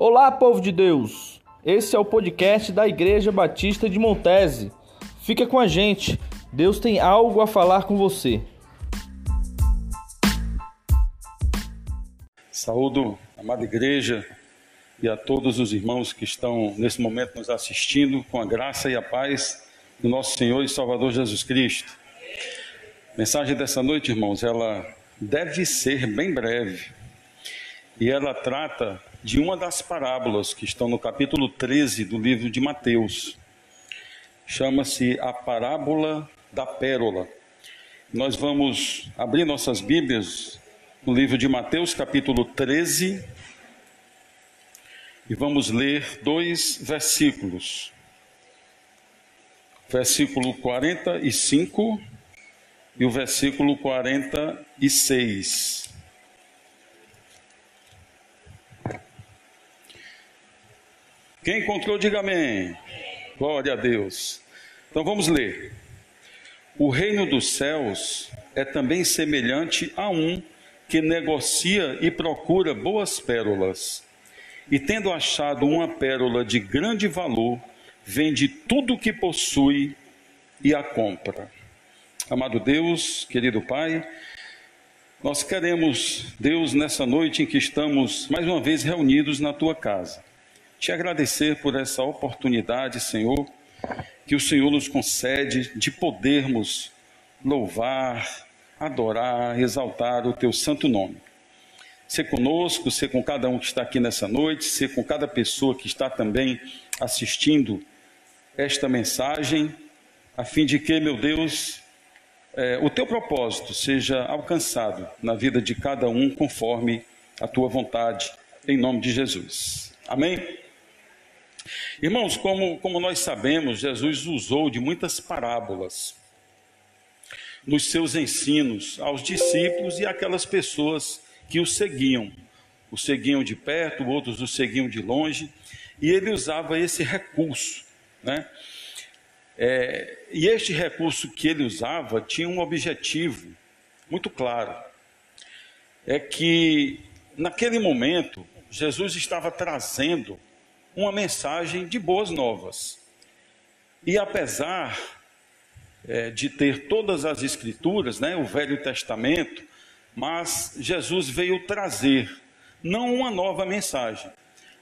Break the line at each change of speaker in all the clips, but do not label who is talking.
Olá, povo de Deus! Esse é o podcast da Igreja Batista de Montese. Fica com a gente, Deus tem algo a falar com você.
Saúdo, amada igreja, e a todos os irmãos que estão nesse momento nos assistindo, com a graça e a paz do nosso Senhor e Salvador Jesus Cristo. A mensagem dessa noite, irmãos, ela deve ser bem breve. E ela trata de uma das parábolas que estão no capítulo 13 do livro de Mateus. Chama-se a parábola da pérola. Nós vamos abrir nossas Bíblias no livro de Mateus, capítulo 13, e vamos ler dois versículos. Versículo 45 e o versículo 46. Quem encontrou, diga amém. Glória a Deus. Então vamos ler. O reino dos céus é também semelhante a um que negocia e procura boas pérolas. E tendo achado uma pérola de grande valor, vende tudo o que possui e a compra. Amado Deus, querido Pai, nós queremos, Deus, nessa noite em que estamos mais uma vez reunidos na tua casa, te agradecer por essa oportunidade, Senhor, que o Senhor nos concede de podermos louvar, adorar, exaltar o teu santo nome. Ser conosco, ser com cada um que está aqui nessa noite, ser com cada pessoa que está também assistindo esta mensagem, a fim de que, meu Deus, é, o teu propósito seja alcançado na vida de cada um conforme a tua vontade, em nome de Jesus. Amém? Irmãos, como, como nós sabemos, Jesus usou de muitas parábolas nos seus ensinos aos discípulos e aquelas pessoas que o seguiam. O seguiam de perto, outros o seguiam de longe, e ele usava esse recurso. Né? É, e este recurso que ele usava tinha um objetivo muito claro: é que naquele momento Jesus estava trazendo uma mensagem de boas novas. E apesar é, de ter todas as escrituras, né, o Velho Testamento, mas Jesus veio trazer não uma nova mensagem,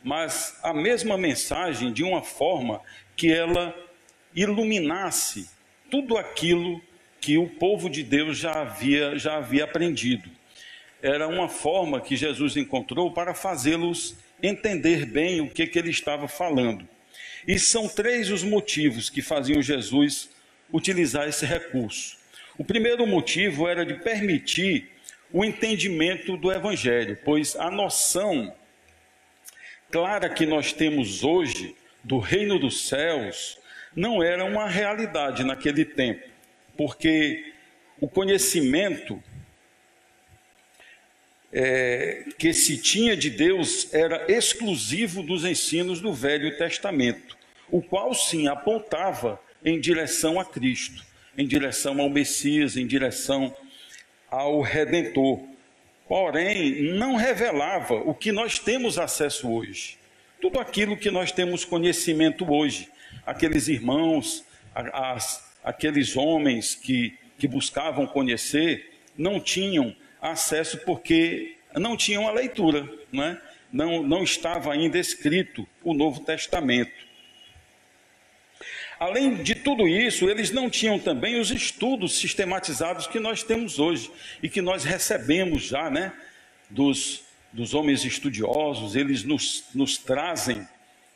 mas a mesma mensagem de uma forma que ela iluminasse tudo aquilo que o povo de Deus já havia, já havia aprendido. Era uma forma que Jesus encontrou para fazê-los entender bem o que, que ele estava falando. E são três os motivos que faziam Jesus utilizar esse recurso. O primeiro motivo era de permitir o entendimento do Evangelho, pois a noção clara que nós temos hoje do reino dos céus não era uma realidade naquele tempo, porque o conhecimento é, que se tinha de Deus era exclusivo dos ensinos do Velho Testamento, o qual sim apontava em direção a Cristo, em direção ao Messias, em direção ao Redentor. Porém, não revelava o que nós temos acesso hoje. Tudo aquilo que nós temos conhecimento hoje. Aqueles irmãos, as, aqueles homens que, que buscavam conhecer, não tinham acesso porque não tinham a leitura, não, é? não, não estava ainda escrito o Novo Testamento. Além de tudo isso, eles não tinham também os estudos sistematizados que nós temos hoje e que nós recebemos já, né? Dos, dos homens estudiosos, eles nos, nos trazem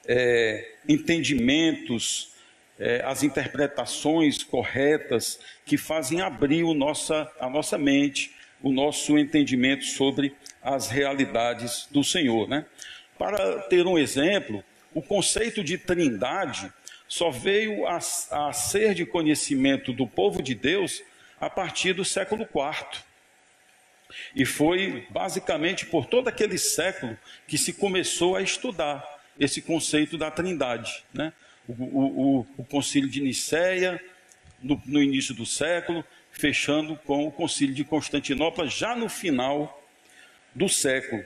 é, entendimentos, é, as interpretações corretas que fazem abrir o nossa, a nossa mente o nosso entendimento sobre as realidades do Senhor. Né? Para ter um exemplo, o conceito de trindade só veio a, a ser de conhecimento do povo de Deus a partir do século IV. E foi basicamente por todo aquele século que se começou a estudar esse conceito da trindade. Né? O, o, o, o concílio de Nicéia, no, no início do século, fechando com o Concílio de Constantinopla, já no final do século.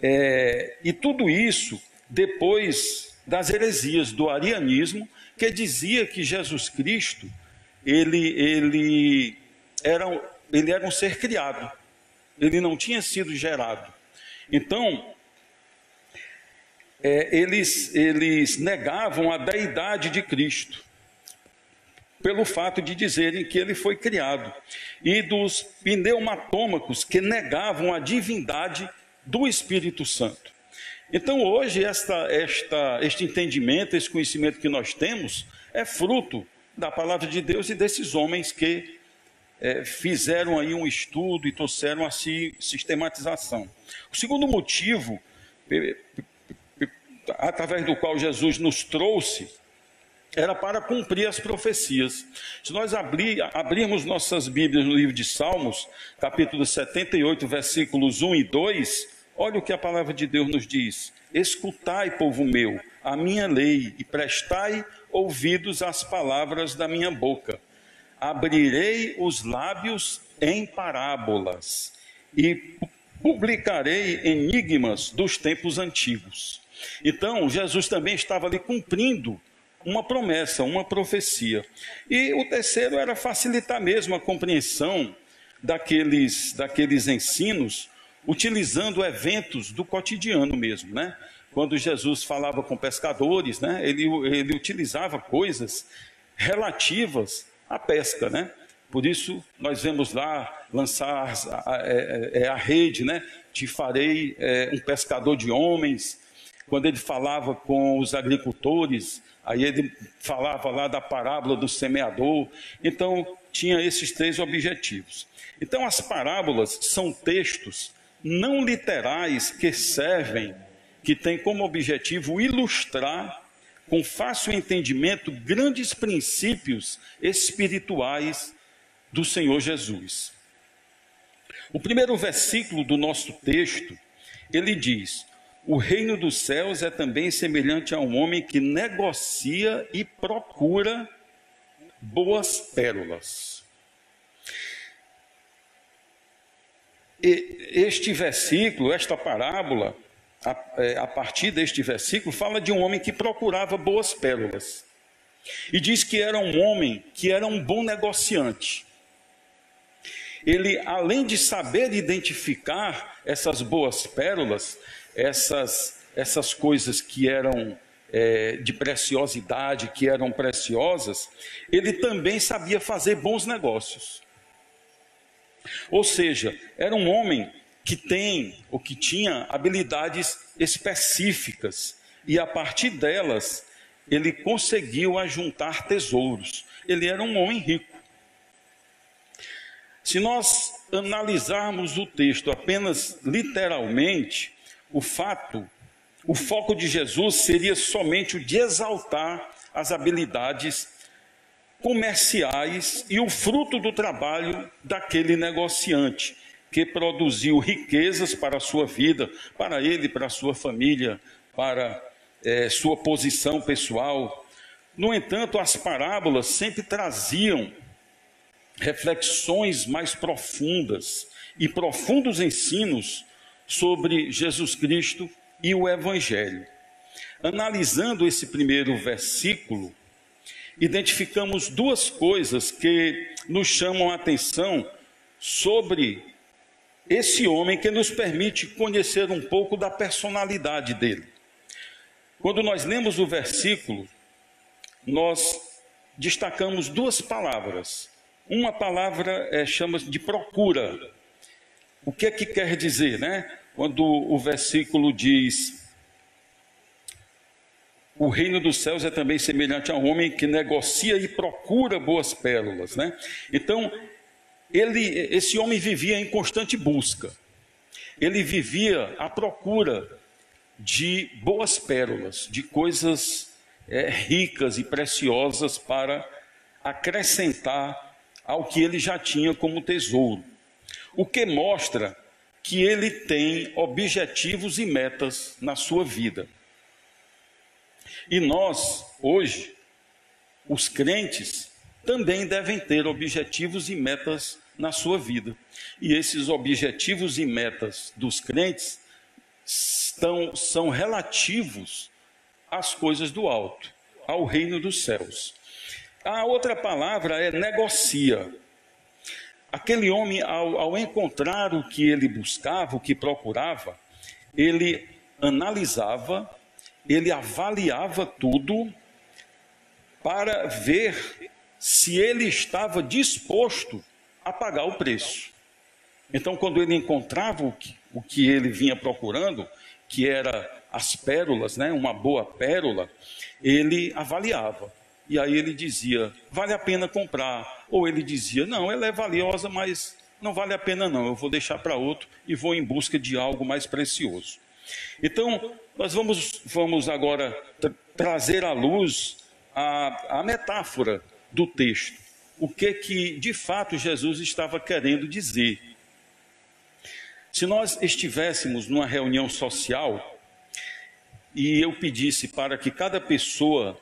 É, e tudo isso depois das heresias do arianismo, que dizia que Jesus Cristo ele, ele, era, ele era um ser criado, ele não tinha sido gerado. Então, é, eles, eles negavam a deidade de Cristo, pelo fato de dizerem que ele foi criado, e dos pneumatômacos que negavam a divindade do Espírito Santo. Então, hoje, esta, esta, este entendimento, esse conhecimento que nós temos, é fruto da palavra de Deus e desses homens que é, fizeram aí um estudo e trouxeram a si sistematização. O segundo motivo, através do qual Jesus nos trouxe, era para cumprir as profecias. Se nós abrir, abrirmos nossas Bíblias no livro de Salmos, capítulo 78, versículos 1 e 2, olha o que a palavra de Deus nos diz: Escutai, povo meu, a minha lei e prestai ouvidos às palavras da minha boca. Abrirei os lábios em parábolas e publicarei enigmas dos tempos antigos. Então, Jesus também estava ali cumprindo uma promessa, uma profecia. E o terceiro era facilitar mesmo a compreensão daqueles, daqueles ensinos, utilizando eventos do cotidiano mesmo, né? quando Jesus falava com pescadores, né, ele, ele utilizava coisas relativas à pesca, né? Por isso nós vemos lá lançar a, a, é, é, a rede, né? Te farei é, um pescador de homens. Quando ele falava com os agricultores, aí ele falava lá da parábola do semeador. Então tinha esses três objetivos. Então as parábolas são textos não literais que servem que tem como objetivo ilustrar com fácil entendimento grandes princípios espirituais do Senhor Jesus. O primeiro versículo do nosso texto, ele diz: O reino dos céus é também semelhante a um homem que negocia e procura boas pérolas. E este versículo, esta parábola, a, é, a partir deste versículo, fala de um homem que procurava boas pérolas. E diz que era um homem que era um bom negociante. Ele, além de saber identificar essas boas pérolas, essas, essas coisas que eram é, de preciosidade, que eram preciosas, ele também sabia fazer bons negócios. Ou seja, era um homem que tem ou que tinha habilidades específicas e a partir delas ele conseguiu ajuntar tesouros. Ele era um homem rico. Se nós analisarmos o texto apenas literalmente, o fato, o foco de Jesus seria somente o de exaltar as habilidades comerciais e o fruto do trabalho daquele negociante que produziu riquezas para a sua vida, para ele, para a sua família, para é, sua posição pessoal. No entanto, as parábolas sempre traziam reflexões mais profundas e profundos ensinos sobre Jesus Cristo e o Evangelho. Analisando esse primeiro versículo, identificamos duas coisas que nos chamam a atenção sobre esse homem que nos permite conhecer um pouco da personalidade dele. Quando nós lemos o versículo, nós destacamos duas palavras. Uma palavra é, chama de procura. O que é que quer dizer, né? Quando o versículo diz: O reino dos céus é também semelhante a um homem que negocia e procura boas pérolas, né? Então, ele, esse homem vivia em constante busca. Ele vivia à procura de boas pérolas, de coisas é, ricas e preciosas para acrescentar ao que ele já tinha como tesouro. O que mostra que ele tem objetivos e metas na sua vida. E nós, hoje, os crentes, também devem ter objetivos e metas na sua vida. E esses objetivos e metas dos crentes estão são relativos às coisas do alto, ao reino dos céus. A outra palavra é negocia. Aquele homem, ao, ao encontrar o que ele buscava, o que procurava, ele analisava, ele avaliava tudo para ver se ele estava disposto a pagar o preço. Então, quando ele encontrava o que, o que ele vinha procurando, que era as pérolas, né, uma boa pérola, ele avaliava. E aí ele dizia, vale a pena comprar. Ou ele dizia, não, ela é valiosa, mas não vale a pena não, eu vou deixar para outro e vou em busca de algo mais precioso. Então, nós vamos, vamos agora tra trazer à luz a, a metáfora do texto. O que que de fato Jesus estava querendo dizer. Se nós estivéssemos numa reunião social e eu pedisse para que cada pessoa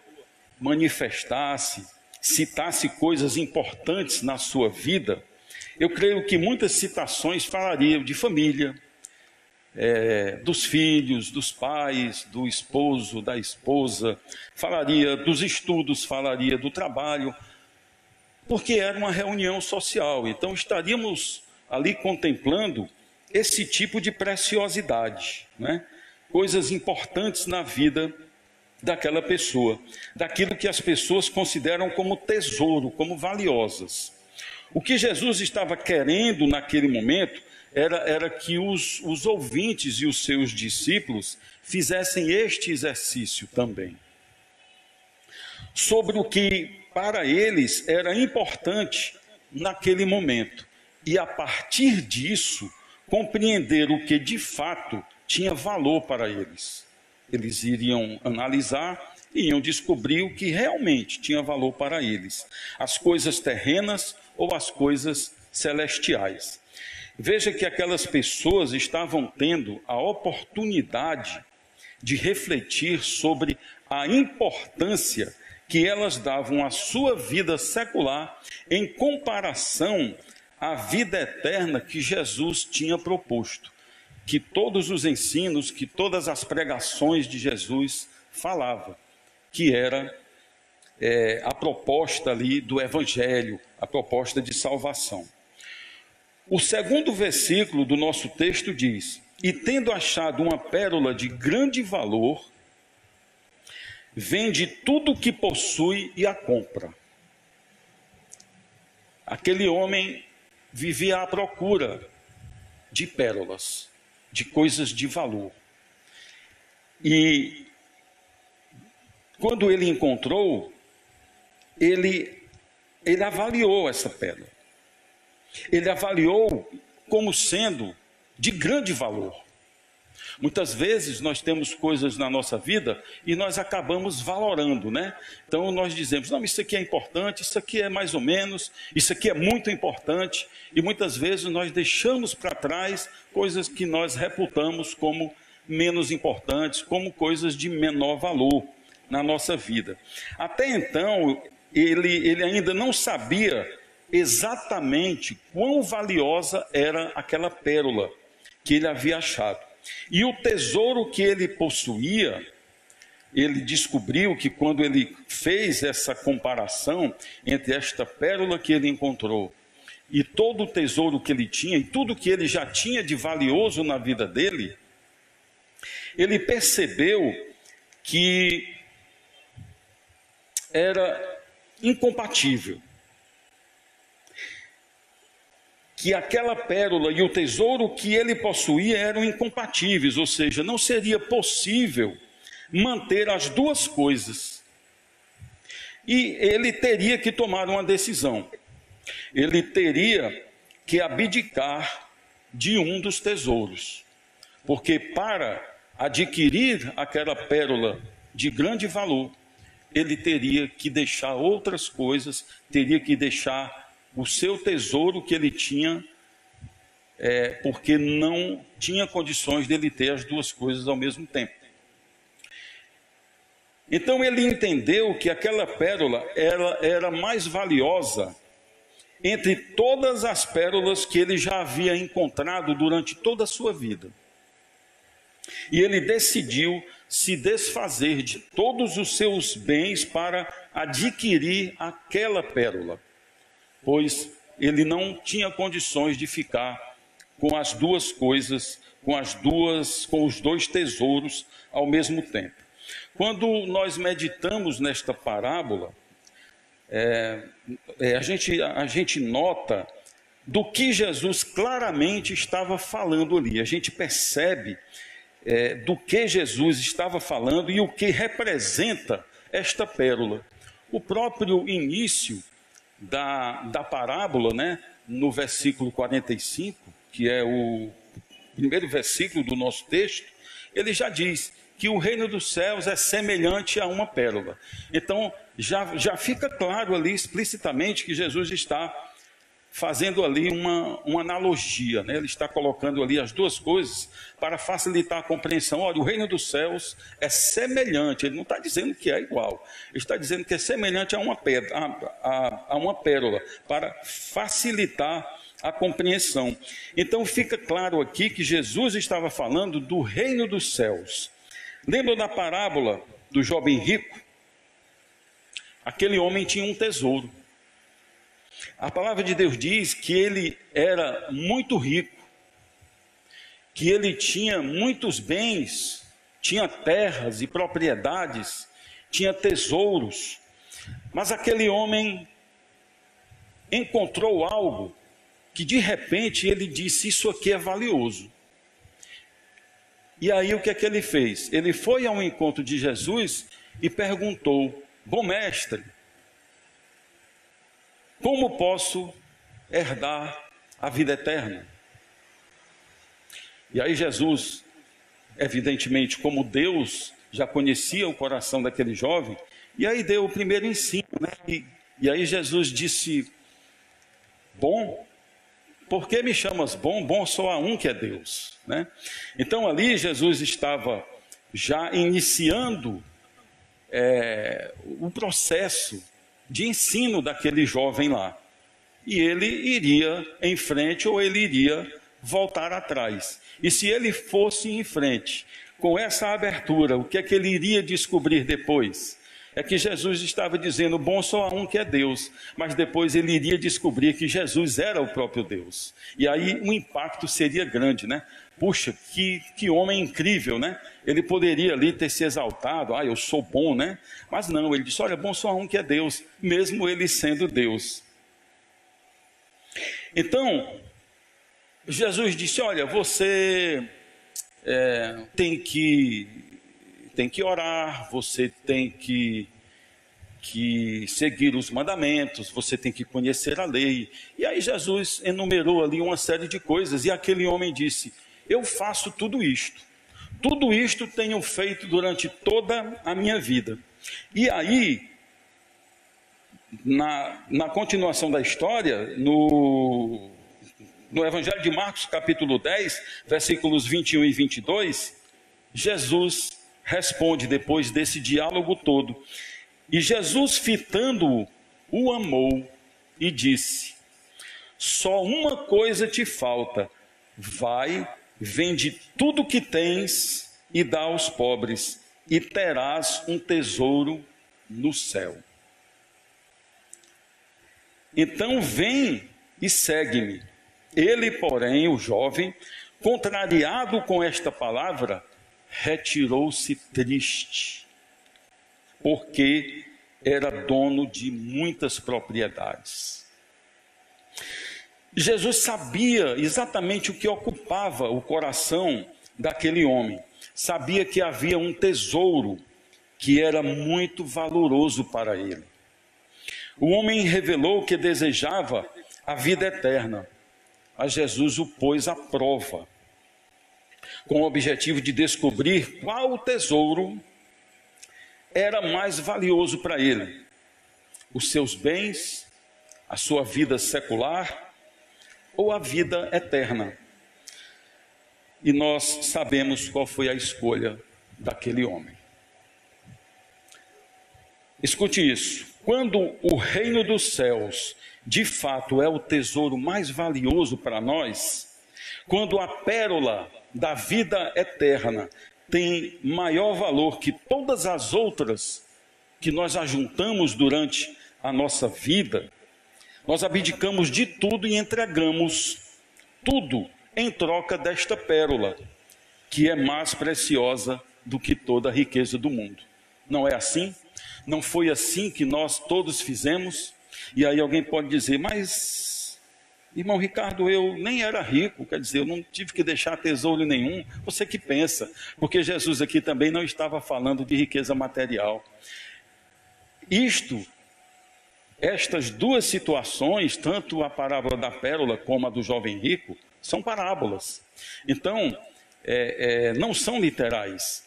manifestasse, citasse coisas importantes na sua vida, eu creio que muitas citações falariam de família, é, dos filhos, dos pais, do esposo, da esposa, falaria dos estudos, falaria do trabalho, porque era uma reunião social. Então estaríamos ali contemplando esse tipo de preciosidade, né? coisas importantes na vida daquela pessoa, daquilo que as pessoas consideram como tesouro, como valiosas. O que Jesus estava querendo naquele momento era, era que os, os ouvintes e os seus discípulos fizessem este exercício também. Sobre o que para eles era importante naquele momento. E a partir disso, compreender o que de fato tinha valor para eles. Eles iriam analisar e iam descobrir o que realmente tinha valor para eles: as coisas terrenas ou as coisas celestiais. Veja que aquelas pessoas estavam tendo a oportunidade de refletir sobre a importância que elas davam à sua vida secular em comparação à vida eterna que Jesus tinha proposto. Que todos os ensinos, que todas as pregações de Jesus falavam, que era é, a proposta ali do Evangelho, a proposta de salvação. O segundo versículo do nosso texto diz: E tendo achado uma pérola de grande valor, vende tudo o que possui e a compra. Aquele homem vivia à procura de pérolas, de coisas de valor. E quando ele encontrou, ele, ele avaliou essa pérola ele avaliou como sendo de grande valor. Muitas vezes nós temos coisas na nossa vida e nós acabamos valorando, né? Então nós dizemos: não, isso aqui é importante, isso aqui é mais ou menos, isso aqui é muito importante, e muitas vezes nós deixamos para trás coisas que nós reputamos como menos importantes, como coisas de menor valor na nossa vida. Até então, ele, ele ainda não sabia exatamente quão valiosa era aquela pérola que ele havia achado. E o tesouro que ele possuía, ele descobriu que quando ele fez essa comparação entre esta pérola que ele encontrou e todo o tesouro que ele tinha e tudo que ele já tinha de valioso na vida dele, ele percebeu que era incompatível que aquela pérola e o tesouro que ele possuía eram incompatíveis, ou seja, não seria possível manter as duas coisas. E ele teria que tomar uma decisão. Ele teria que abdicar de um dos tesouros. Porque para adquirir aquela pérola de grande valor, ele teria que deixar outras coisas, teria que deixar o seu tesouro que ele tinha, é, porque não tinha condições dele ter as duas coisas ao mesmo tempo. Então ele entendeu que aquela pérola era, era mais valiosa entre todas as pérolas que ele já havia encontrado durante toda a sua vida. e ele decidiu se desfazer de todos os seus bens para adquirir aquela pérola, pois ele não tinha condições de ficar com as duas coisas, com as duas, com os dois tesouros ao mesmo tempo. Quando nós meditamos nesta parábola, é, é, a, gente, a gente nota do que Jesus claramente estava falando ali. A gente percebe é, do que Jesus estava falando e o que representa esta pérola. O próprio início da, da parábola, né, no versículo 45, que é o primeiro versículo do nosso texto, ele já diz que o reino dos céus é semelhante a uma pérola. Então, já, já fica claro ali explicitamente que Jesus está fazendo ali uma, uma analogia, né? ele está colocando ali as duas coisas para facilitar a compreensão. Olha, o reino dos céus é semelhante, ele não está dizendo que é igual, ele está dizendo que é semelhante a uma, pedra, a, a, a uma pérola, para facilitar a compreensão. Então fica claro aqui que Jesus estava falando do reino dos céus. Lembra da parábola do jovem rico? Aquele homem tinha um tesouro. A palavra de Deus diz que ele era muito rico, que ele tinha muitos bens, tinha terras e propriedades, tinha tesouros, mas aquele homem encontrou algo que de repente ele disse: Isso aqui é valioso. E aí o que é que ele fez? Ele foi ao encontro de Jesus e perguntou: Bom mestre, como posso herdar a vida eterna? E aí Jesus, evidentemente, como Deus já conhecia o coração daquele jovem, e aí deu o primeiro ensino, né? E, e aí Jesus disse: Bom, por que me chamas bom? Bom só há um que é Deus, né? Então ali Jesus estava já iniciando é, o processo de ensino daquele jovem lá. E ele iria em frente ou ele iria voltar atrás. E se ele fosse em frente, com essa abertura, o que é que ele iria descobrir depois? É que Jesus estava dizendo: bom só há um que é Deus, mas depois ele iria descobrir que Jesus era o próprio Deus. E aí o impacto seria grande, né? Puxa, que, que homem incrível, né? Ele poderia ali ter se exaltado, ah, eu sou bom, né? Mas não, ele disse: olha, bom só um que é Deus, mesmo ele sendo Deus. Então, Jesus disse: olha, você é, tem que tem que orar, você tem que que seguir os mandamentos, você tem que conhecer a lei. E aí Jesus enumerou ali uma série de coisas e aquele homem disse: Eu faço tudo isto. Tudo isto tenho feito durante toda a minha vida. E aí, na, na continuação da história, no, no Evangelho de Marcos, capítulo 10, versículos 21 e 22, Jesus responde depois desse diálogo todo. E Jesus, fitando-o, o amou e disse: Só uma coisa te falta. Vai, vende tudo que tens e dá aos pobres, e terás um tesouro no céu. Então vem e segue-me. Ele, porém, o jovem, contrariado com esta palavra, retirou-se triste porque era dono de muitas propriedades. Jesus sabia exatamente o que ocupava o coração daquele homem. Sabia que havia um tesouro que era muito valoroso para ele. O homem revelou que desejava a vida eterna, mas Jesus o pôs à prova, com o objetivo de descobrir qual tesouro era mais valioso para ele: os seus bens, a sua vida secular ou a vida eterna. E nós sabemos qual foi a escolha daquele homem. Escute isso: quando o reino dos céus de fato é o tesouro mais valioso para nós, quando a pérola da vida eterna tem maior valor que todas as outras que nós ajuntamos durante a nossa vida, nós abdicamos de tudo e entregamos tudo em troca desta pérola, que é mais preciosa do que toda a riqueza do mundo. Não é assim? Não foi assim que nós todos fizemos? E aí alguém pode dizer, mas, irmão Ricardo, eu nem era rico, quer dizer, eu não tive que deixar tesouro nenhum. Você que pensa, porque Jesus aqui também não estava falando de riqueza material. Isto, estas duas situações, tanto a parábola da pérola como a do jovem rico, são parábolas. Então, é, é, não são literais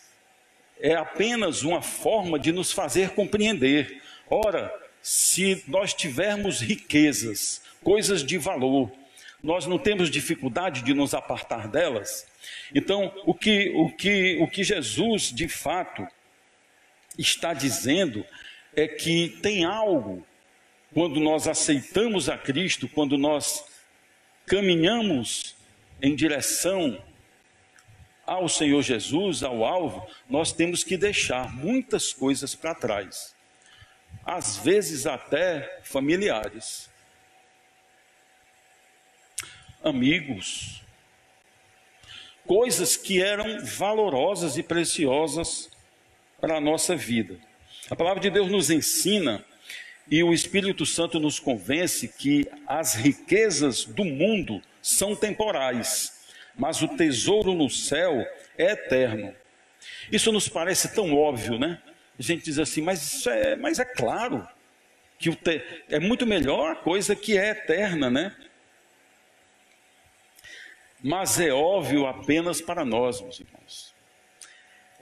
é apenas uma forma de nos fazer compreender. Ora, se nós tivermos riquezas, coisas de valor, nós não temos dificuldade de nos apartar delas. Então, o que, o que, o que Jesus de fato está dizendo é que tem algo, quando nós aceitamos a Cristo, quando nós caminhamos em direção ao Senhor Jesus, ao alvo, nós temos que deixar muitas coisas para trás, às vezes até familiares, amigos, coisas que eram valorosas e preciosas para a nossa vida. A palavra de Deus nos ensina e o Espírito Santo nos convence que as riquezas do mundo são temporais mas o tesouro no céu é eterno. Isso nos parece tão óbvio, né? A gente diz assim, mas é, mas é claro que te, é muito melhor a coisa que é eterna, né? Mas é óbvio apenas para nós, meus irmãos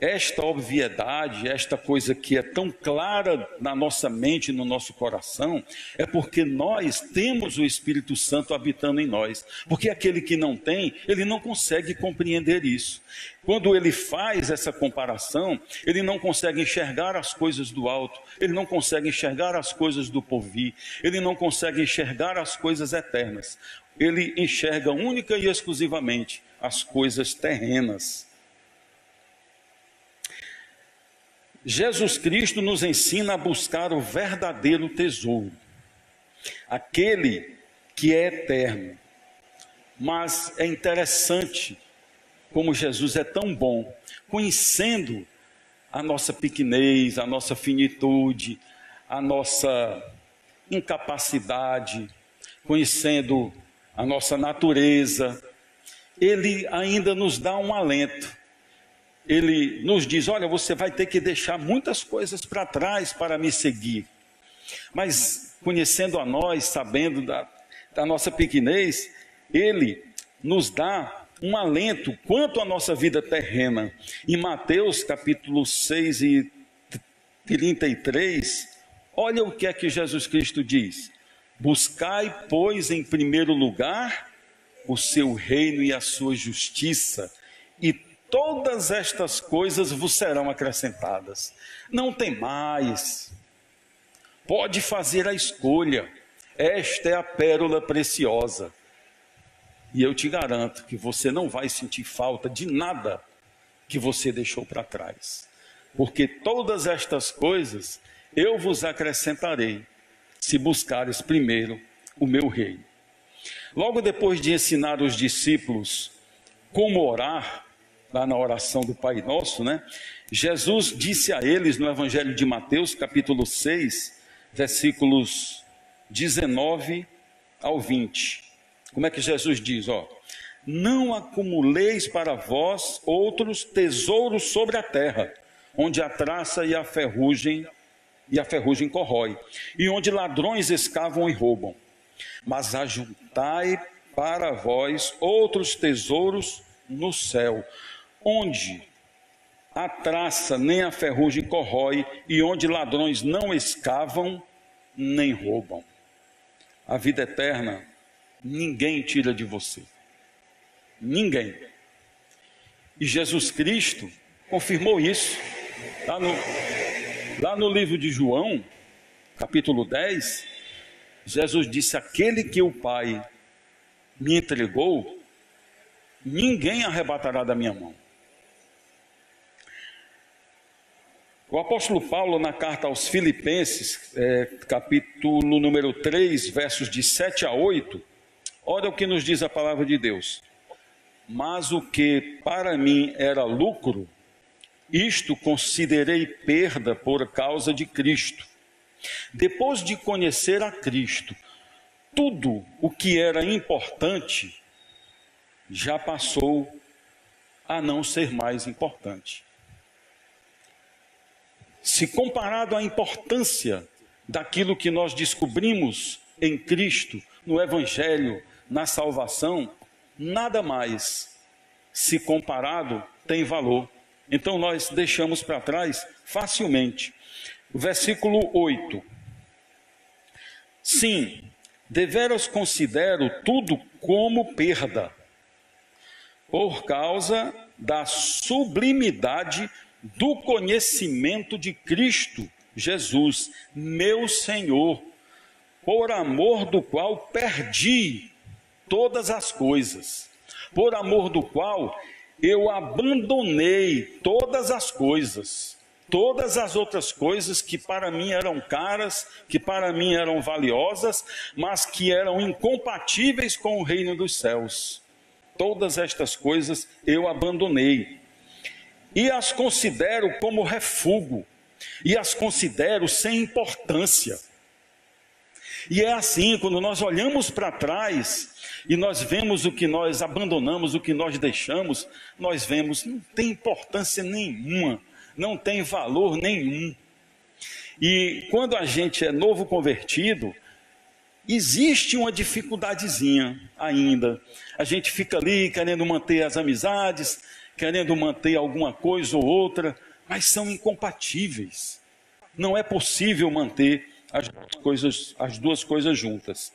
esta obviedade, esta coisa que é tão clara na nossa mente, no nosso coração, é porque nós temos o Espírito Santo habitando em nós. Porque aquele que não tem, ele não consegue compreender isso. Quando ele faz essa comparação, ele não consegue enxergar as coisas do alto, ele não consegue enxergar as coisas do porvir, ele não consegue enxergar as coisas eternas. Ele enxerga única e exclusivamente as coisas terrenas. Jesus Cristo nos ensina a buscar o verdadeiro tesouro, aquele que é eterno. Mas é interessante como Jesus é tão bom, conhecendo a nossa pequenez, a nossa finitude, a nossa incapacidade, conhecendo a nossa natureza, ele ainda nos dá um alento ele nos diz: Olha, você vai ter que deixar muitas coisas para trás para me seguir. Mas, conhecendo a nós, sabendo da, da nossa pequenez, ele nos dá um alento quanto à nossa vida terrena. Em Mateus capítulo 6 e 33, olha o que é que Jesus Cristo diz: Buscai, pois, em primeiro lugar o seu reino e a sua justiça, e todas estas coisas vos serão acrescentadas. Não tem mais. Pode fazer a escolha. Esta é a pérola preciosa. E eu te garanto que você não vai sentir falta de nada que você deixou para trás. Porque todas estas coisas eu vos acrescentarei, se buscares primeiro o meu reino. Logo depois de ensinar os discípulos como orar, lá na oração do Pai Nosso, né? Jesus disse a eles no Evangelho de Mateus, capítulo 6, versículos 19 ao 20. Como é que Jesus diz, ó? Não acumuleis para vós outros tesouros sobre a terra, onde a traça e a ferrugem e a ferrugem corrói, e onde ladrões escavam e roubam. Mas ajuntai para vós outros tesouros no céu, onde a traça nem a ferrugem corrói e onde ladrões não escavam nem roubam. A vida eterna ninguém tira de você. Ninguém. E Jesus Cristo confirmou isso. Lá no, lá no livro de João, capítulo 10, Jesus disse: Aquele que o Pai me entregou, ninguém arrebatará da minha mão. O apóstolo Paulo, na carta aos Filipenses, é, capítulo número 3, versos de 7 a 8, olha o que nos diz a palavra de Deus. Mas o que para mim era lucro, isto considerei perda por causa de Cristo. Depois de conhecer a Cristo, tudo o que era importante já passou a não ser mais importante. Se comparado à importância daquilo que nós descobrimos em Cristo, no Evangelho, na salvação, nada mais, se comparado, tem valor. Então nós deixamos para trás facilmente. Versículo 8. Sim, deveras considero tudo como perda, por causa da sublimidade do conhecimento de Cristo Jesus, meu Senhor, por amor do qual perdi todas as coisas, por amor do qual eu abandonei todas as coisas, todas as outras coisas que para mim eram caras, que para mim eram valiosas, mas que eram incompatíveis com o reino dos céus. Todas estas coisas eu abandonei e as considero como refúgio, e as considero sem importância. E é assim, quando nós olhamos para trás e nós vemos o que nós abandonamos, o que nós deixamos, nós vemos não tem importância nenhuma, não tem valor nenhum. E quando a gente é novo convertido, existe uma dificuldadezinha ainda. A gente fica ali querendo manter as amizades, querendo manter alguma coisa ou outra, mas são incompatíveis. Não é possível manter as duas coisas, as duas coisas juntas.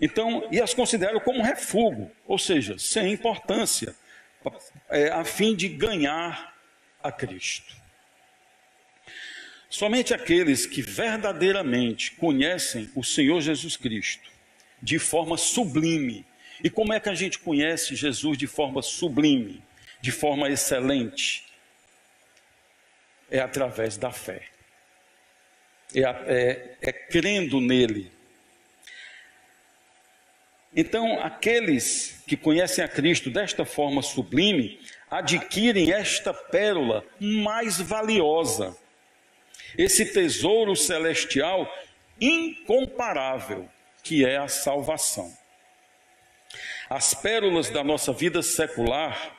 Então, e as considero como refúgio, ou seja, sem importância, é, a fim de ganhar a Cristo. Somente aqueles que verdadeiramente conhecem o Senhor Jesus Cristo de forma sublime. E como é que a gente conhece Jesus de forma sublime? De forma excelente é através da fé, é, é, é crendo nele. Então, aqueles que conhecem a Cristo desta forma sublime adquirem esta pérola mais valiosa, esse tesouro celestial incomparável, que é a salvação. As pérolas da nossa vida secular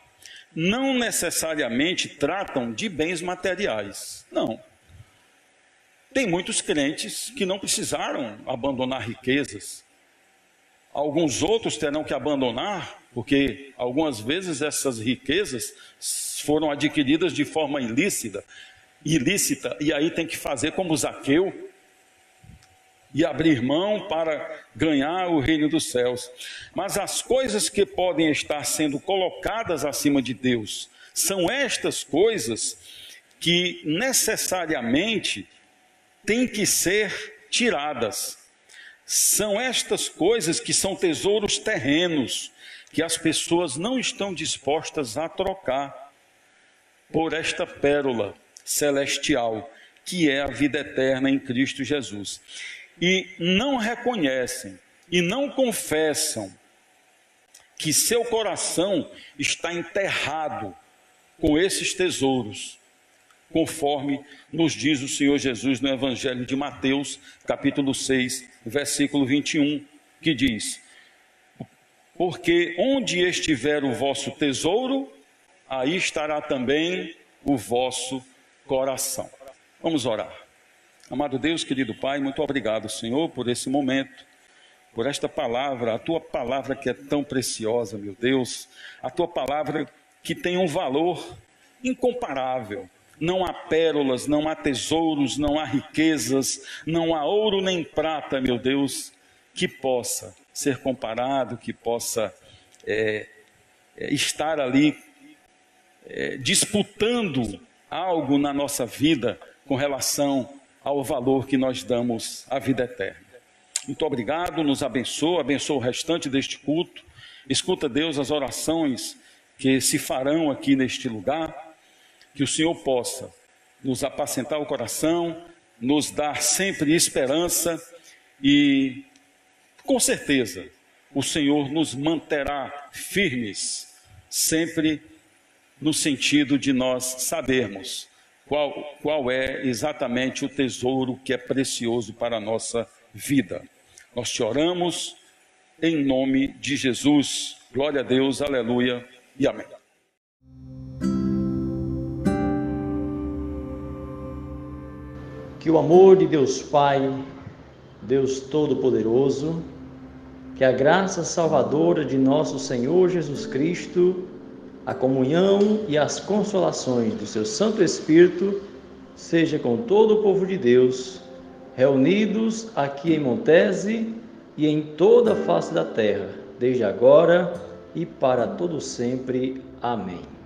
não necessariamente tratam de bens materiais. Não. Tem muitos crentes que não precisaram abandonar riquezas. Alguns outros terão que abandonar, porque algumas vezes essas riquezas foram adquiridas de forma ilícita, ilícita, e aí tem que fazer como Zaqueu, e abrir mão para ganhar o reino dos céus. Mas as coisas que podem estar sendo colocadas acima de Deus são estas coisas que necessariamente têm que ser tiradas. São estas coisas que são tesouros terrenos que as pessoas não estão dispostas a trocar por esta pérola celestial que é a vida eterna em Cristo Jesus e não reconhecem e não confessam que seu coração está enterrado com esses tesouros, conforme nos diz o Senhor Jesus no Evangelho de Mateus, capítulo 6, versículo 21, que diz: Porque onde estiver o vosso tesouro, aí estará também o vosso coração. Vamos orar. Amado Deus, querido Pai, muito obrigado, Senhor, por esse momento, por esta palavra, a tua palavra que é tão preciosa, meu Deus, a tua palavra que tem um valor incomparável. Não há pérolas, não há tesouros, não há riquezas, não há ouro nem prata, meu Deus, que possa ser comparado, que possa é, é, estar ali é, disputando algo na nossa vida com relação ao valor que nós damos à vida eterna. Muito obrigado, nos abençoa, abençoa o restante deste culto. Escuta, Deus, as orações que se farão aqui neste lugar, que o Senhor possa nos apacentar o coração, nos dar sempre esperança e, com certeza, o Senhor nos manterá firmes, sempre no sentido de nós sabermos qual, qual é exatamente o tesouro que é precioso para a nossa vida. Nós te oramos em nome de Jesus. Glória a Deus, aleluia e amém.
Que o amor de Deus Pai, Deus Todo-Poderoso, que a graça salvadora de nosso Senhor Jesus Cristo, a comunhão e as consolações do seu Santo Espírito seja com todo o povo de Deus, reunidos aqui em Montese e em toda a face da terra, desde agora e para todo sempre. Amém.